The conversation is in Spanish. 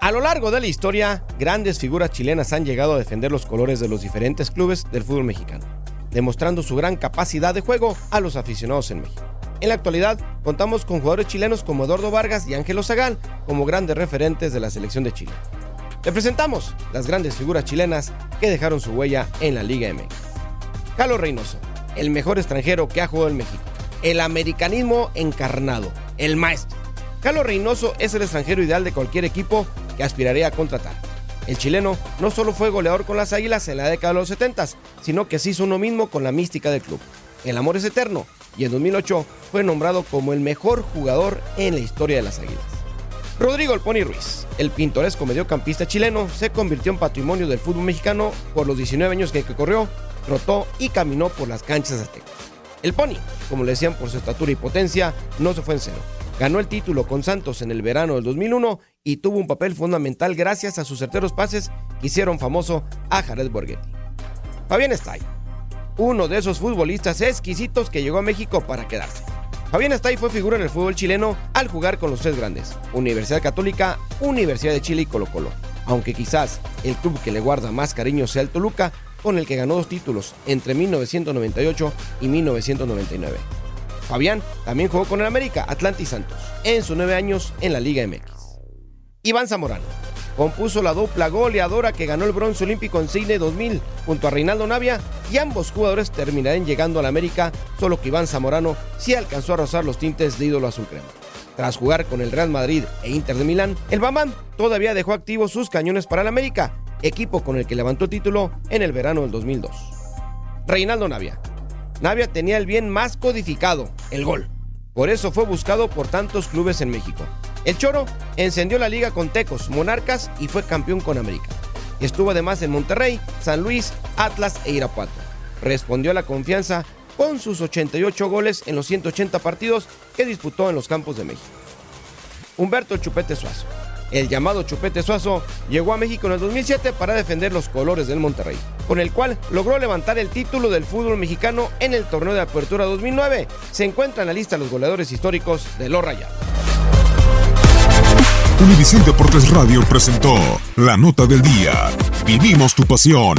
A lo largo de la historia, grandes figuras chilenas han llegado a defender los colores de los diferentes clubes del fútbol mexicano, demostrando su gran capacidad de juego a los aficionados en México. En la actualidad, contamos con jugadores chilenos como Eduardo Vargas y Ángelo Zagal como grandes referentes de la selección de Chile. Le presentamos las grandes figuras chilenas que dejaron su huella en la Liga MX. Carlos Reynoso, el mejor extranjero que ha jugado en México. El americanismo encarnado, el maestro. Carlos Reynoso es el extranjero ideal de cualquier equipo que aspiraría a contratar. El chileno no solo fue goleador con las Águilas en la década de los 70, sino que se hizo uno mismo con la mística del club. El amor es eterno y en 2008 fue nombrado como el mejor jugador en la historia de las Águilas. Rodrigo El Pony Ruiz, el pintoresco mediocampista chileno, se convirtió en patrimonio del fútbol mexicano por los 19 años que corrió, trotó y caminó por las canchas aztecas. El Pony, como le decían por su estatura y potencia, no se fue en cero. Ganó el título con Santos en el verano del 2001 y tuvo un papel fundamental gracias a sus certeros pases que hicieron famoso a Jared Borghetti. Fabián Stay, uno de esos futbolistas exquisitos que llegó a México para quedarse. Fabián Stay fue figura en el fútbol chileno al jugar con los tres grandes, Universidad Católica, Universidad de Chile y Colo Colo. Aunque quizás el club que le guarda más cariño sea el Toluca, con el que ganó dos títulos entre 1998 y 1999. Fabián también jugó con el América, Atlanta y Santos, en sus nueve años en la Liga MX. Iván Zamorano compuso la dupla goleadora que ganó el bronce olímpico en Sydney 2000 junto a Reinaldo Navia y ambos jugadores terminarán llegando al América, solo que Iván Zamorano sí alcanzó a rozar los tintes de ídolo azul crema. Tras jugar con el Real Madrid e Inter de Milán, el Bamán todavía dejó activos sus cañones para el América, equipo con el que levantó título en el verano del 2002. Reinaldo Navia. Navia tenía el bien más codificado, el gol. Por eso fue buscado por tantos clubes en México. El Choro encendió la liga con Tecos, Monarcas y fue campeón con América. Estuvo además en Monterrey, San Luis, Atlas e Irapuato. Respondió a la confianza con sus 88 goles en los 180 partidos que disputó en los campos de México. Humberto Chupete Suazo. El llamado Chupete Suazo llegó a México en el 2007 para defender los colores del Monterrey, con el cual logró levantar el título del fútbol mexicano en el torneo de apertura 2009. Se encuentra en la lista los goleadores históricos de los Rayados. Univisión Deportes Radio presentó La Nota del Día. Vivimos tu pasión.